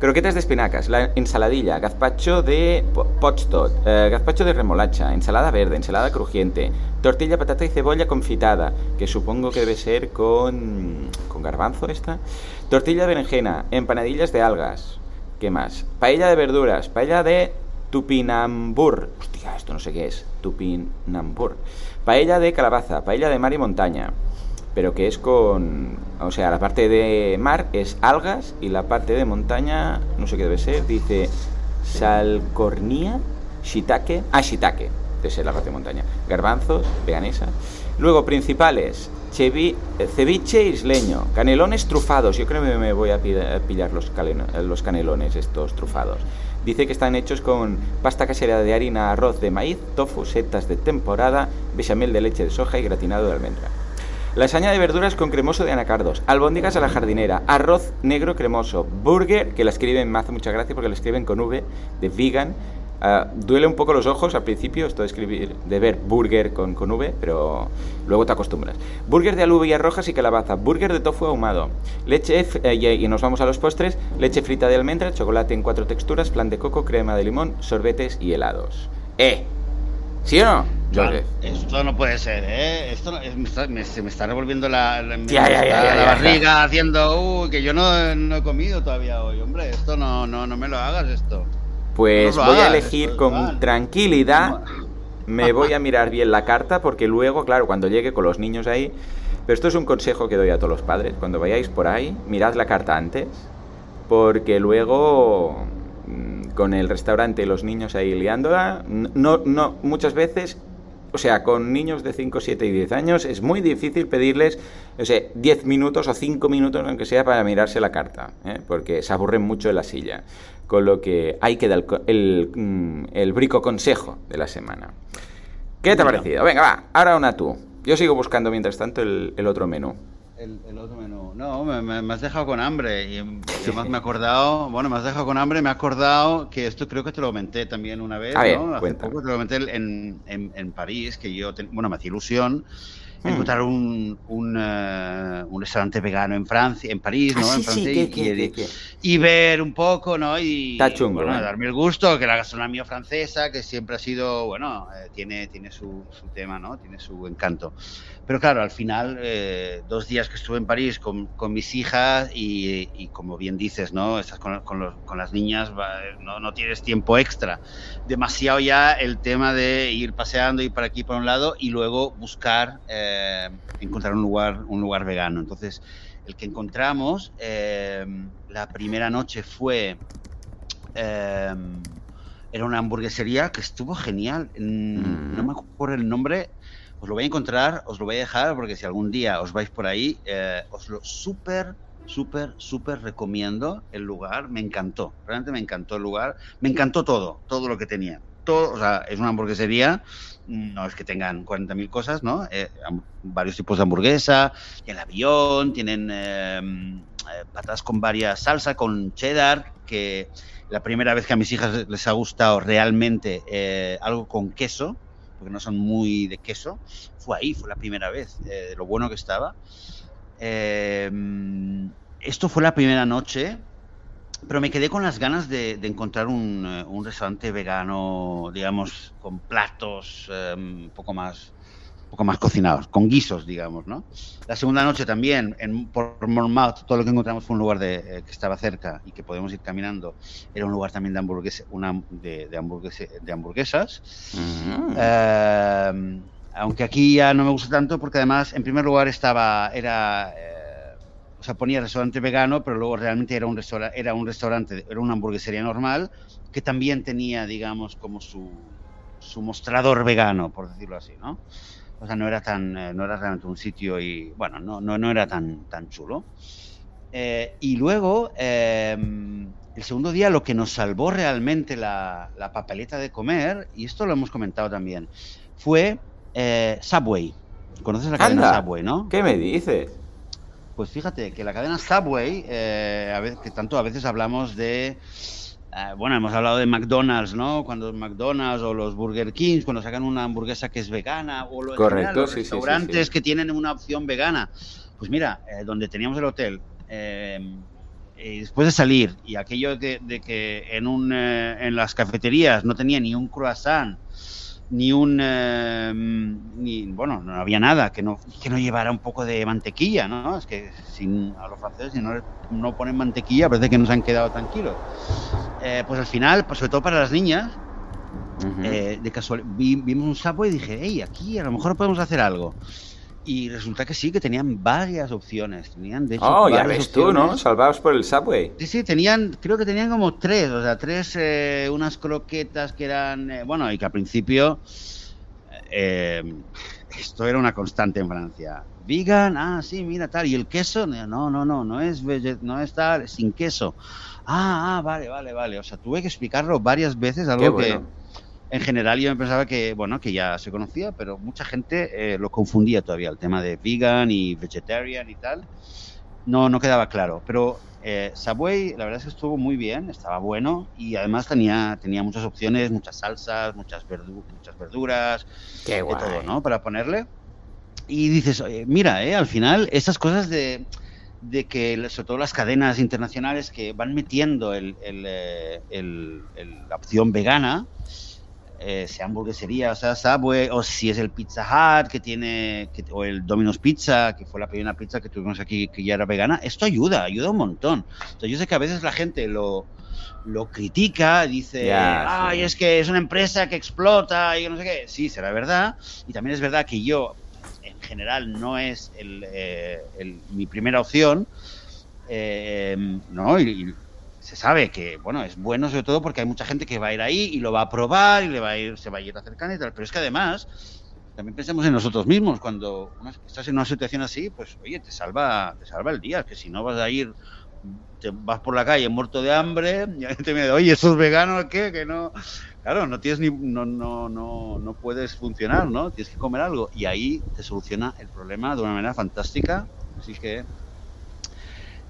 Croquetas de espinacas, la ensaladilla, gazpacho de po- pochtot, eh, gazpacho de remolacha, ensalada verde, ensalada crujiente, tortilla, patata y cebolla confitada, que supongo que debe ser con... con garbanzo esta, tortilla de berenjena, empanadillas de algas, ¿qué más? Paella de verduras, paella de tupinambur, hostia, esto no sé qué es, tupinambur, paella de calabaza, paella de mar y montaña, pero que es con... O sea, la parte de mar es algas y la parte de montaña, no sé qué debe ser, dice salcornía, shiitake... Ah, shiitake, debe ser la parte de montaña. Garbanzos, veganesa. Luego, principales, chevi- ceviche isleño, canelones trufados. Yo creo que me voy a pi- a pillar los, eh, los canelones estos trufados. Dice que están hechos con pasta casera de harina, arroz de maíz, tofu, setas de temporada, bechamel de leche de soja y gratinado de almendra. Lasaña de verduras con cremoso de anacardos, albóndigas a la jardinera, arroz negro cremoso, burger, que la escriben, me hace mucha gracia porque la escriben con V, de vegan. Ah, duele un poco los ojos al principio esto de escribir, de ver burger con, con V, pero luego te acostumbras. Burger de alubias rojas y calabaza, burger de tofu ahumado, leche, eh, y, y nos vamos a los postres, leche frita de almendra, chocolate en cuatro texturas, flan de coco, crema de limón, sorbetes y helados. ¡Eh! ¿Sí o no? Esto no puede ser, ¿eh? Esto no- me está- me- se me está revolviendo la, la, me Ya, ya, está ya, ya, la ya. barriga haciendo, uy, que yo no, no he comido todavía hoy, hombre. Esto no, no, no me lo hagas esto. Pues No voy a elegir con mal. tranquilidad. Me voy a mirar bien la carta porque luego, claro, cuando llegue con los niños ahí. Pero esto es un consejo que doy a todos los padres. Cuando vayáis por ahí, mirad la carta antes. Porque luego, con el restaurante y los niños ahí liándola, no, no, muchas veces. O sea, con niños de 5, 7 y 10 años es muy difícil pedirles, o sea, 10 minutos o 5 minutos, aunque sea, para mirarse la carta, ¿eh? porque se aburren mucho en la silla. Con lo que queda el, co- el, mm, el brico consejo de la semana. ¿Qué te ha parecido? Venga, va, ahora una tú. Yo sigo buscando mientras tanto el, el otro menú. El, el otro menú. No, me, me- me has dejado con hambre. Y además me he acordado, bueno, me has dejado con hambre, me he acordado que esto creo que te lo comenté también una vez, ver, ¿no? Hace cuéntame. poco te lo comenté en, en, en París, que yo, ten- bueno, me hacía ilusión Hmm. encontrar un, un, eh, un restaurante vegano en Francia, en París, ¿no? Ah, en sí, sí, Francia, ¿qué, y- qué, y- y ver un poco, ¿no? Y Está chungo, bueno, ¿eh? darme el gusto que la gastronomía francesa, que siempre ha sido, bueno, eh, tiene, tiene su, su tema, ¿no? Tiene su encanto. Pero claro, al final, eh, dos días que estuve en París con, con mis hijas y, y como bien dices, ¿no? Estás con, con los- con las niñas, no, no tienes tiempo extra. Demasiado ya el tema de ir paseando, ir para aquí, por un lado, y luego buscar, eh, encontrar un lugar, un lugar vegano. Entonces, el que encontramos, eh, la primera noche fue... eh, era una hamburguesería que estuvo genial. Mm, Mm. No me acuerdo el nombre. Os lo voy a encontrar, os lo voy a dejar porque si algún día os vais por ahí, eh, os lo súper, súper, súper recomiendo el lugar. Me encantó, realmente me encantó el lugar. Me encantó todo, todo lo que tenía. Todo, o sea, es una hamburguesería, no es que tengan 40.000 cosas, ¿no? Eh, varios tipos de hamburguesa, el avión, tienen eh, eh, patatas con varias salsa, con cheddar, que la primera vez que a mis hijas les ha gustado realmente eh, algo con queso, porque no son muy de queso, fue ahí, fue la primera vez, eh, de lo bueno que estaba. Eh, esto fue la primera noche, pero me quedé con las ganas de, encontrar un, eh, un restaurante vegano, digamos, con platos eh, un poco más poco más cocinados, con guisos, digamos, ¿no? La segunda noche también, en, por Montmartre, todo lo que encontramos fue un lugar de, eh, que estaba cerca y que podemos ir caminando. Era un lugar también de, hamburguesa, una, de, de, hamburguese- de hamburguesas. Mm. Eh, aunque aquí ya no me gusta tanto porque además, en primer lugar, estaba, era, eh, o sea, ponía restaurante vegano, pero luego realmente era un, restaura- era un restaurante, era una hamburguesería normal que también tenía, digamos, como su, su mostrador vegano, por decirlo así, ¿no? O sea, no era tan, eh, no era realmente un sitio y, bueno, no, no, no era tan, tan chulo. Eh, y luego, eh, el segundo día, lo que nos salvó realmente la, la papeleta de comer, y esto lo hemos comentado también, fue eh, Subway. ¿Conoces la cadena Subway, no? ¿Qué me dices? Pues fíjate que la cadena Subway, a veces, que tanto a veces hablamos de, eh, bueno, hemos hablado de McDonald's, ¿no? Cuando McDonald's o los Burger Kings, cuando sacan una hamburguesa que es vegana, o Correcto, general, los sí, sí, restaurantes sí. que tienen una opción vegana. Pues mira, eh, donde teníamos el hotel, eh, y después de salir, y aquello de, de que en, un, eh, en las cafeterías no tenía ni un croissant, ni un eh, ni bueno no había nada que no que no llevara un poco de mantequilla no es que sin a los franceses si no no ponen mantequilla parece que no se han quedado tranquilos. Eh, pues al final pues sobre todo para las niñas eh, de casual vi- vimos un sapo y dije hey aquí a lo mejor podemos hacer algo y resulta que sí que tenían varias opciones tenían de hecho oh, ya ves tú, ¿no? Salvados por el Subway. Sí, sí, tenían, creo que tenían como tres, o sea, tres, eh, unas croquetas que eran, eh, bueno, y que al principio, eh, esto era una constante en Francia. Vegan, ah, sí, mira, tal, y el queso, no, no, no, no es, no es tal, sin queso. Ah, ah, vale, vale, vale, o sea, tuve que explicarlo varias veces, algo Qué que bueno. En general yo me pensaba que, bueno, que ya se conocía, pero mucha gente eh, lo confundía todavía, el tema de vegan y vegetarian y tal no, no quedaba claro. Pero eh, Subway, la verdad es que estuvo muy bien, estaba bueno y además tenía, tenía muchas opciones, muchas salsas, muchas, verdu- muchas verduras, Qué de guay. todo, ¿no? Para ponerle. Y dices, oye, mira, eh, al final, esas cosas de, de que, sobre todo las cadenas internacionales que van metiendo el, el, eh, el- el- la opción vegana, eh, sea hamburguesería, o sea Subway, o si es el Pizza Hut que tiene, que- o el Domino's Pizza, que fue la primera pizza que tuvimos aquí que ya era vegana, esto ayuda, ayuda un montón. Entonces yo sé que a veces la gente lo, lo critica, dice, ay, sí. es que es una empresa que explota y que no sé qué. Sí, será verdad. Y también es verdad que yo, en general, no es el, eh, el- mi primera opción, eh, ¿no? Y, y se sabe que, bueno, es bueno sobre todo porque hay mucha gente que va a ir ahí y lo va a probar y le va a ir, se va a ir acercando y tal. Pero es que además, también pensemos en nosotros mismos. Cuando estás en una situación así, pues, oye, te salva, te salva el día. Que si no vas a ir, te vas por la calle muerto de hambre y alguien te viene, oye, ¿eso es vegano o qué? Que no... Claro, no tienes ni, no, no, no, no puedes funcionar, ¿no? Tienes que comer algo y ahí te soluciona el problema de una manera fantástica. Así que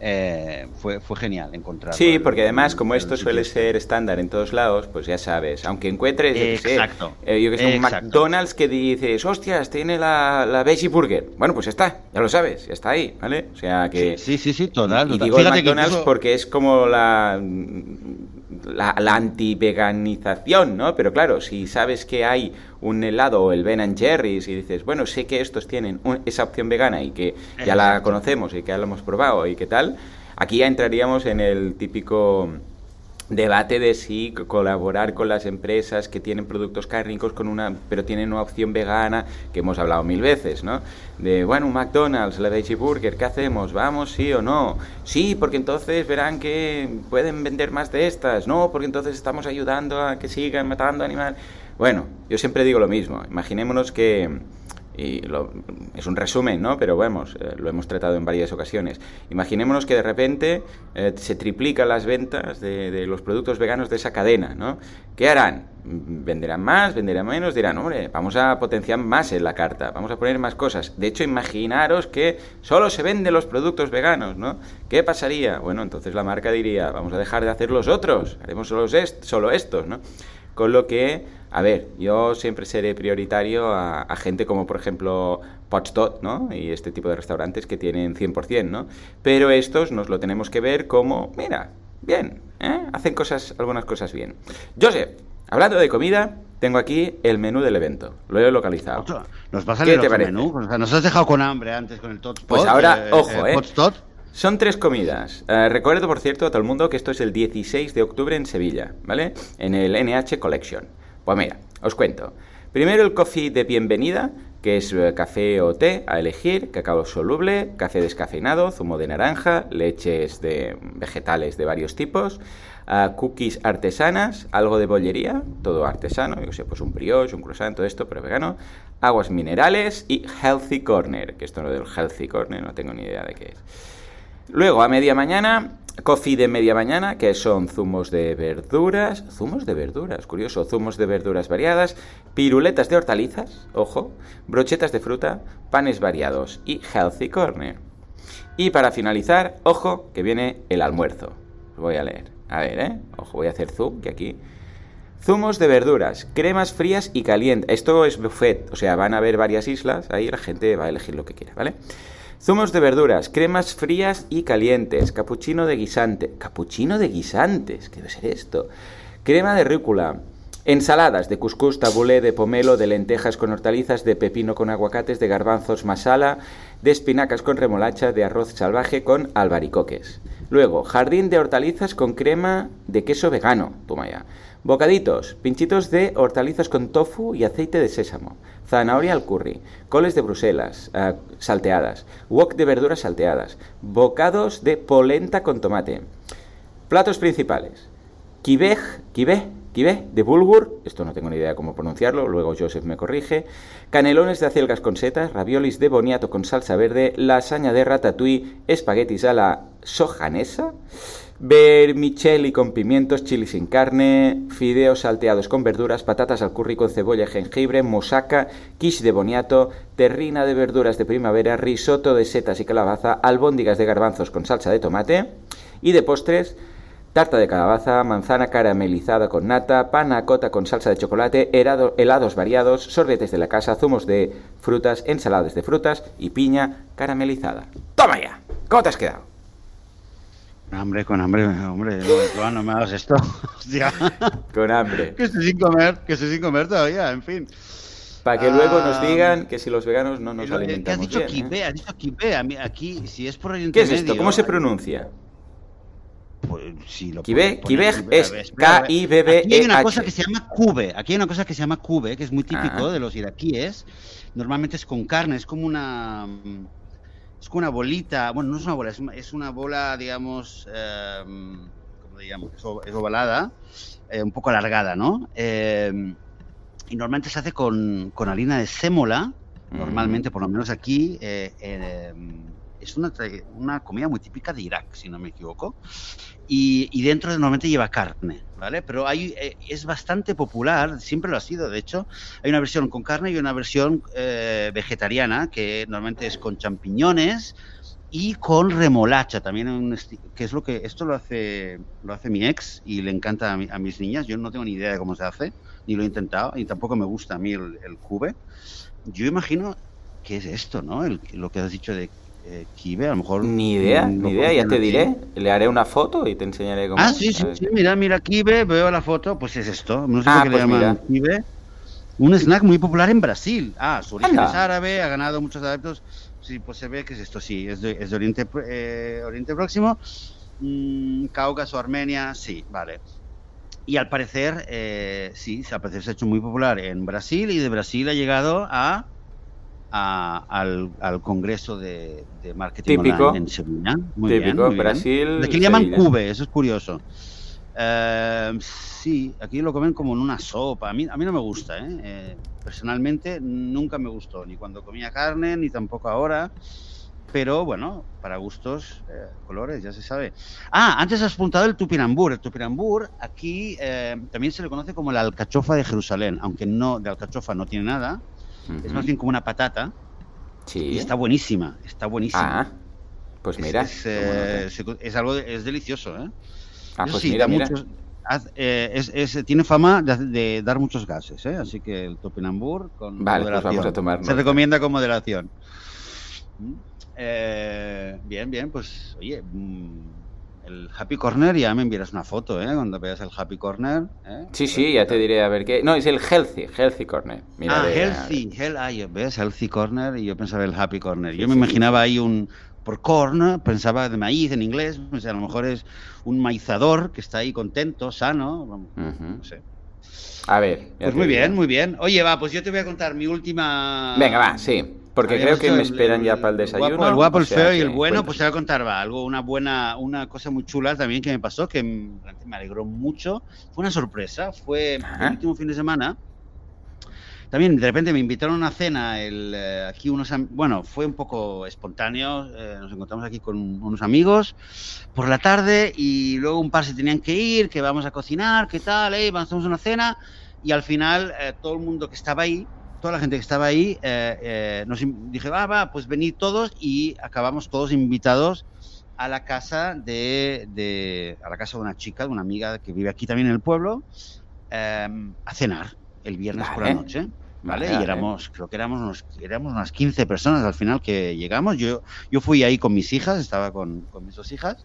eh, fue, fue genial encontrar. Sí, porque además, como esto suele ser estándar en todos lados, pues ya sabes, aunque encuentres, Exacto. eh, yo que sé, un. McDonald's que dices, hostias, tiene la, la Veggie Burger. Bueno, pues está, ya lo sabes, ya está ahí, ¿vale? O sea que... Sí, sí, sí, total. Y digo el Fíjate McDonald's incluso- porque es como la, la, la anti-veganización, ¿no? Pero claro, si sabes que hay un helado o el Ben and Jerry's y dices, bueno, sé que estos tienen un- esa opción vegana y que ya la conocemos y que ya la hemos probado y qué tal, aquí ya entraríamos en el típico debate de si co- colaborar con las empresas que tienen productos cárnicos con una pero tienen una opción vegana que hemos hablado mil veces no de bueno un McDonald's la veggie burger qué hacemos vamos sí o no sí porque entonces verán que pueden vender más de estas no porque entonces estamos ayudando a que sigan matando animales bueno yo siempre digo lo mismo imaginémonos que y es un resumen, ¿no? Pero vamos, eh, lo hemos tratado en varias ocasiones. Imaginémonos que de repente eh, se triplican las ventas de, de los productos veganos de esa cadena, ¿no? ¿Qué harán? ¿Venderán más? ¿Venderán menos? Dirán, hombre, vamos a potenciar más en la carta, vamos a poner más cosas. De hecho, imaginaros que solo se venden los productos veganos, ¿no? ¿Qué pasaría? Bueno, entonces la marca diría, vamos a dejar de hacer los otros, haremos solo, est- solo estos, ¿no? Con lo que, a ver, yo siempre seré prioritario a, a gente como, por ejemplo, Potsdot, ¿no? Y este tipo de restaurantes que tienen 100%, ¿no? Pero estos nos lo tenemos que ver como, mira, bien, ¿eh? Hacen cosas, algunas cosas bien. Joseph, hablando de comida, tengo aquí el menú del evento. Lo he localizado. Nos va a ¿Qué te otro parece? menú. O sea, nos has dejado con hambre antes con el tot Pues ahora, ojo, ¿eh? Tot. Son tres comidas. Eh, recuerdo, por cierto, a todo el mundo que esto es el 16 de octubre en Sevilla, ¿vale? En el NH Collection. Pues mira, os cuento. Primero el coffee de bienvenida, que es eh, café o té a elegir, cacao soluble, café descafeinado, zumo de naranja, leches de vegetales de varios tipos, ah, cookies artesanas, algo de bollería, todo artesano, yo sé, pues un brioche, un croissant, todo esto, pero vegano, aguas minerales y healthy corner, que esto no del healthy corner no tengo ni idea de qué es. Luego, a media mañana, coffee de media mañana, que son zumos de verduras, zumos de verduras, curioso, zumos de verduras variadas, piruletas de hortalizas, ojo, brochetas de fruta, panes variados y healthy corner. Y para finalizar, ojo, que viene el almuerzo. voy a leer. A ver, ¿eh? Ojo, voy a hacer zoom, que aquí Zumos de verduras, cremas frías y calientes. Esto es buffet, o sea, van a haber varias islas, ahí la gente va a elegir lo que quiera, ¿vale? Zumos de verduras, cremas frías y calientes, capuchino de guisante. ¿Capuchino de guisantes? ¿Qué debe ser esto? Crema de rúcula. Ensaladas de cuscús, tabulé, de pomelo, de lentejas con hortalizas, de pepino con aguacates, de garbanzos masala, de espinacas con remolacha, de arroz salvaje con albaricoques. Luego, jardín de hortalizas con crema de queso vegano. Toma ya. Bocaditos, pinchitos de hortalizas con tofu y aceite de sésamo, zanahoria al curry, coles de Bruselas eh, salteadas, wok de verduras salteadas, bocados de polenta con tomate. Platos principales: kibej, kibej, kibej de bulgur, esto no tengo ni idea cómo pronunciarlo, luego Joseph me corrige, canelones de acelgas con setas, raviolis de boniato con salsa verde, lasaña de ratatouille, espaguetis a la sojanesa, Vermicelli con pimientos, chili sin carne, fideos salteados con verduras, patatas al curry con cebolla y jengibre, moussaka, quiche de boniato, terrina de verduras de primavera, risotto de setas y calabaza, albóndigas de garbanzos con salsa de tomate y de postres, tarta de calabaza, manzana caramelizada con nata, panacota con salsa de chocolate, helados variados, sorbetes de la casa, zumos de frutas, ensaladas de frutas y piña caramelizada. ¡Toma ya! ¿Cómo te has quedado? Con hambre, con hambre, hombre, no, no me hagas esto. Hostia. Con hambre. Que estoy sin comer, que estoy sin comer todavía, en fin. Para que luego nos ah, digan que si los veganos no nos lo, alimentamos ¿Qué has dicho bien, kibe? ¿eh? Has dicho mí, aquí, si es por ¿Qué es esto? ¿Cómo se pronuncia? Pues, si lo pone- es ver, espera, a ver. K-I-B-B-E-H. Aquí hay una cosa que se llama kube. Aquí hay una cosa que se llama kube, que es muy típico Ah. de los iraquíes. Normalmente es con carne, es como una. Mm, Es como una bolita. Bueno, no es una bola, es una, es una bola, digamos. eh, ¿Cómo llamo? Es, ovalada, eh, un poco alargada, ¿no? Eh, y normalmente se hace con, con harina de sémola. Normalmente, por lo menos aquí, eh, eh, es una, una comida muy típica de Irak, si no me equivoco. Y, y dentro normalmente lleva carne, ¿vale? Pero hay, eh, es bastante popular, siempre lo ha sido, de hecho. Hay una versión con carne y una versión eh, vegetariana, que normalmente es con champiñones y con remolacha, también que es lo que esto lo hace lo hace mi ex y le encanta a, mi- a mis niñas. Yo no tengo ni idea de cómo se hace, ni lo he intentado y tampoco me gusta a mí el, el cube. Yo imagino que es esto, ¿no? El- lo que has dicho de eh, kibe, a lo mejor Ni idea, ni idea, ya te diré. Le haré una foto y te enseñaré cómo Ah, sí, sí, sí, mira, mira, kibe, veo la foto, pues es esto, no sé Ah, por qué pues le llaman mira. kibe. Un snack muy popular en Brasil. Ah, su origen Anda. es árabe, ha ganado muchos adeptos. Sí, pues se ve que es esto, sí, es de, es de Oriente, eh, Oriente Próximo. Mm, Cáucaso, Armenia, sí, vale. Y al parecer, eh, sí, al parecer se ha hecho muy popular en Brasil y de Brasil ha llegado a, a- al, al Congreso de, de Marketing Típico. Online en Sevilla. Muy bien, Típico, bien. Brasil. Aquí le llaman cube, eso es curioso. Eh, sí, aquí lo comen como en una sopa. A mí, a mí no me gusta, ¿eh? Eh, Personalmente nunca me gustó, ni cuando comía carne, ni tampoco ahora. Pero bueno, para gustos, eh, colores, ya se sabe. Ah, antes has apuntado el tupinambur. El tupinambur aquí eh, también se le conoce como la alcachofa de Jerusalén, aunque no de alcachofa no tiene nada. Es más bien como una patata Sí. y está buenísima, está buenísima. Ah, pues Es- mira. es, no eh, se- es algo, es delicioso, ¿eh? Ah, Eso pues sí, mira, da mira. muchos- haz- eh, es- es- tiene fama de, de dar muchos gases, ¿eh? así que el topinambur con Vale, pues moderación. vamos a tomar Se recomienda con moderación. ¿Mm? Eh, bien, bien, pues oye, mm, el Happy Corner ya me enviarás una foto, ¿eh? Cuando veas el Happy Corner. ¿eh? Sí, sí, ya te diré a ver qué. No, es el Healthy, Healthy Corner. Mira, ah, de- Healthy, hell, ah, yo- ¿ves? Healthy Corner y yo pensaba el Happy Corner. Yo me sí. imaginaba ahí un, por corn, pensaba de maíz en inglés, o sea, a lo mejor es un maizador que está ahí contento, sano, vamos, Ujú. no sé. A ver. Pues muy bien, muy bien. Oye, va, pues yo te voy a contar mi última... Venga, va, sí. Porque creo que me el- esperan ya el para el desayuno. Guapo, el guapo, el feo y el bueno, pues te voy a contar, va, algo, una buena, una cosa muy chula también que me pasó, que me alegró mucho. Fue una sorpresa, fue Ajá. el último fin de semana. también de repente me invitaron a una cena, el, eh, aquí unos, bueno, fue un poco espontáneo, eh, nos encontramos aquí con unos amigos por la tarde y luego un par se tenían que ir, que vamos a cocinar, qué tal, eh, vamos a una cena y al final todo el mundo que estaba ahí, toda la gente que estaba ahí, nos dije, va, va, pues venid todos y acabamos todos invitados a la casa de, de, a la casa de una chica, de una amiga que vive aquí también en el pueblo, em, a cenar el viernes por la noche. ¿Vale? y éramos, creo que éramos unos, éramos unas 15 personas al final que llegamos. Yo, yo fui ahí con mis hijas, estaba con, con mis dos hijas.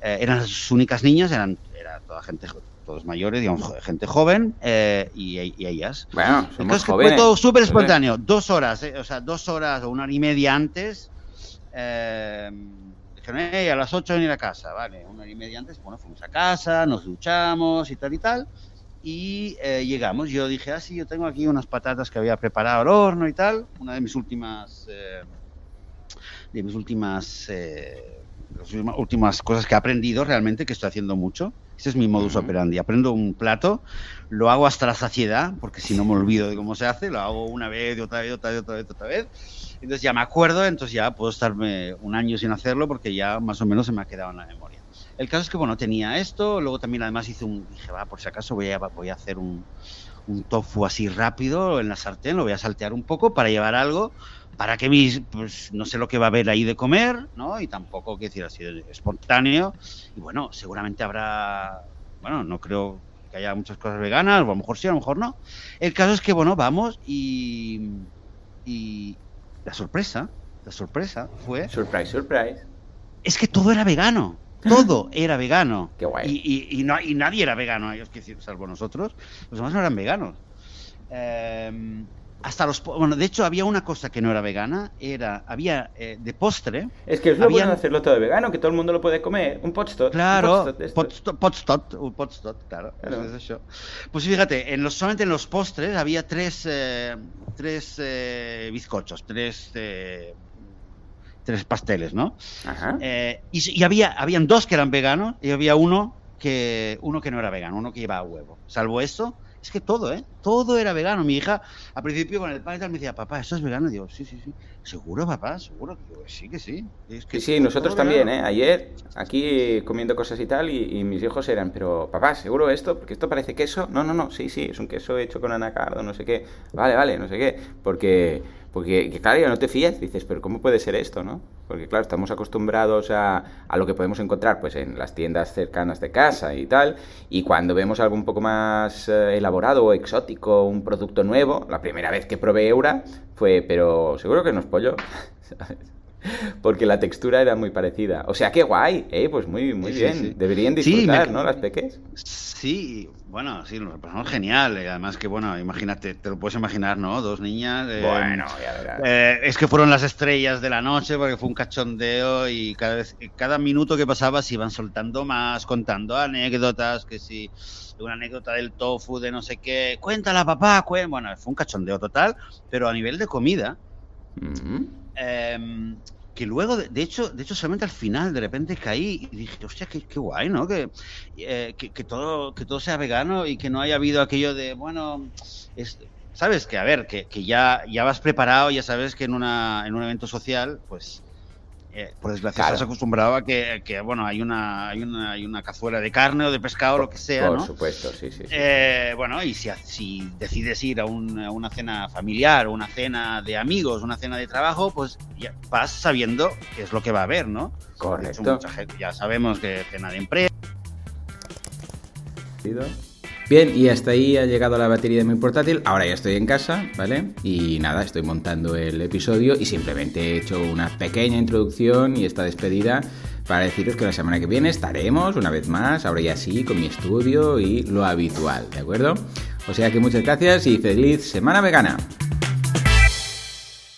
Eh, eran las únicas niñas, eran era toda gente, todos mayores, digamos, gente joven eh, y, ellas. Bueno, somos Fue todo súper espontáneo. Dos horas, eh, o sea, dos horas o una hora y media antes. Eh, a las 8 venir a casa, vale, una hora y media antes, bueno, fuimos a casa, nos duchamos y tal y tal, y eh, llegamos, yo dije, ah, sí, yo tengo aquí unas patatas que había preparado al horno y tal, una de mis últimas, de mis últimas, eh, últimas cosas que he aprendido realmente, que estoy haciendo mucho, este es mi modus operandi, aprendo un plato, lo hago hasta la saciedad, porque si no me olvido de cómo se hace, lo hago una vez, otra vez, otra vez, otra vez, otra vez, entonces ya me acuerdo, entonces ya puedo estarme un año sin hacerlo porque ya más o menos se me ha quedado en la memoria. El caso es que, bueno, tenía esto, luego también además hice un, dije, va, por si acaso voy a, voy a hacer un, un tofu así rápido en la sartén, lo voy a saltear un poco para llevar algo, para que mis, pues no sé lo que va a haber ahí de comer, ¿no? Y tampoco, que decir, así espontáneo. Y bueno, seguramente habrá, bueno, no creo que haya muchas cosas veganas, o a lo mejor sí, a lo mejor no. El caso es que, bueno, vamos y, y, la sorpresa, la sorpresa fue... Surprise, surprise. Es que todo era vegano. Todo era vegano. Qué guay. Y, y, no, y nadie era vegano, ellos, salvo nosotros. Los demás no eran veganos. Eh, hasta los bueno de hecho había una cosa que no era vegana era había eh, de postre es que es lo bueno hacerlo todo vegano que todo el mundo lo puede comer un potstot claro un potstot, un potstot, claro, claro. Es eso. pues fíjate en los solamente en los postres había tres eh, tres eh, bizcochos tres tres pasteles no Ajá. Y, y, había habían dos que eran veganos y había uno que uno que no era vegano uno que llevaba huevo salvo eso es que todo, ¿eh? Todo era vegano. Mi hija, al principio con el pan y tal, me decía, papá, ¿esto es vegano? Y digo, sí, sí, sí. ¿Seguro, papá? ¿Seguro? Digo, sí, que sí. Es que sí, sí, nosotros también, ¿eh? Ayer, aquí comiendo cosas y tal, y, mis hijos eran, pero, papá, ¿seguro esto? Porque esto parece queso. No, no, no, sí, sí, es un queso hecho con anacardo, no sé qué. Vale, vale, no sé qué. Porque porque, claro, ya no te fías, dices, pero ¿cómo puede ser esto, no? Porque, claro, estamos acostumbrados a, a, lo que podemos encontrar pues en las tiendas cercanas de casa y tal, y cuando vemos algo un poco más eh, elaborado o exótico, un producto nuevo, la primera vez que probé Eura fue, pero seguro que no es pollo, ¿sabes? Porque la textura era muy parecida. O sea, qué guay, ¿eh? Pues muy, muy bien. Deberían disfrutar, ¿no? Las peques. Sí, bueno, sí, lo pasamos genial. Y además que, bueno, imagínate, te lo puedes imaginar, ¿no? Dos niñas. Eh, bueno, ya verás. Eh, es que fueron las estrellas de la noche porque fue un cachondeo y cada vez, cada minuto que pasaba se iban soltando más, contando anécdotas, que si una anécdota del tofu, de no sé qué, cuéntala papá, bueno, fue un cachondeo total, pero a nivel de comida, Em, que luego, de, hecho, de hecho, solamente al final de repente caí y dije, hostia, qué, guay, ¿no? Eh, que, que, todo, que todo sea vegano y que no haya habido aquello de, bueno, sabes que, a ver, que, que ya, ya vas preparado, ya sabes que en, una, en un evento social, pues eh, por desgracia estás acostumbrado a que, bueno, hay una, hay, una, hay una cazuela de carne o de pescado, o lo que sea, Por supuesto, sí, sí. Eh, bueno, y si, si decides ir a, una cena familiar, una cena de amigos, una cena de trabajo, pues ya vas sabiendo qué es lo que va a haber, ¿no? Correcto. ya sabemos que cena de empresa. Bien, y hasta ahí ha llegado la batería de mi portátil. Ahora ya estoy en casa, ¿vale? Y nada, estoy montando el episodio y simplemente he hecho una pequeña introducción y esta despedida para deciros que la semana que viene estaremos una vez más, ahora ya sí, con mi estudio y lo habitual, ¿de acuerdo? O sea que muchas gracias y feliz semana vegana.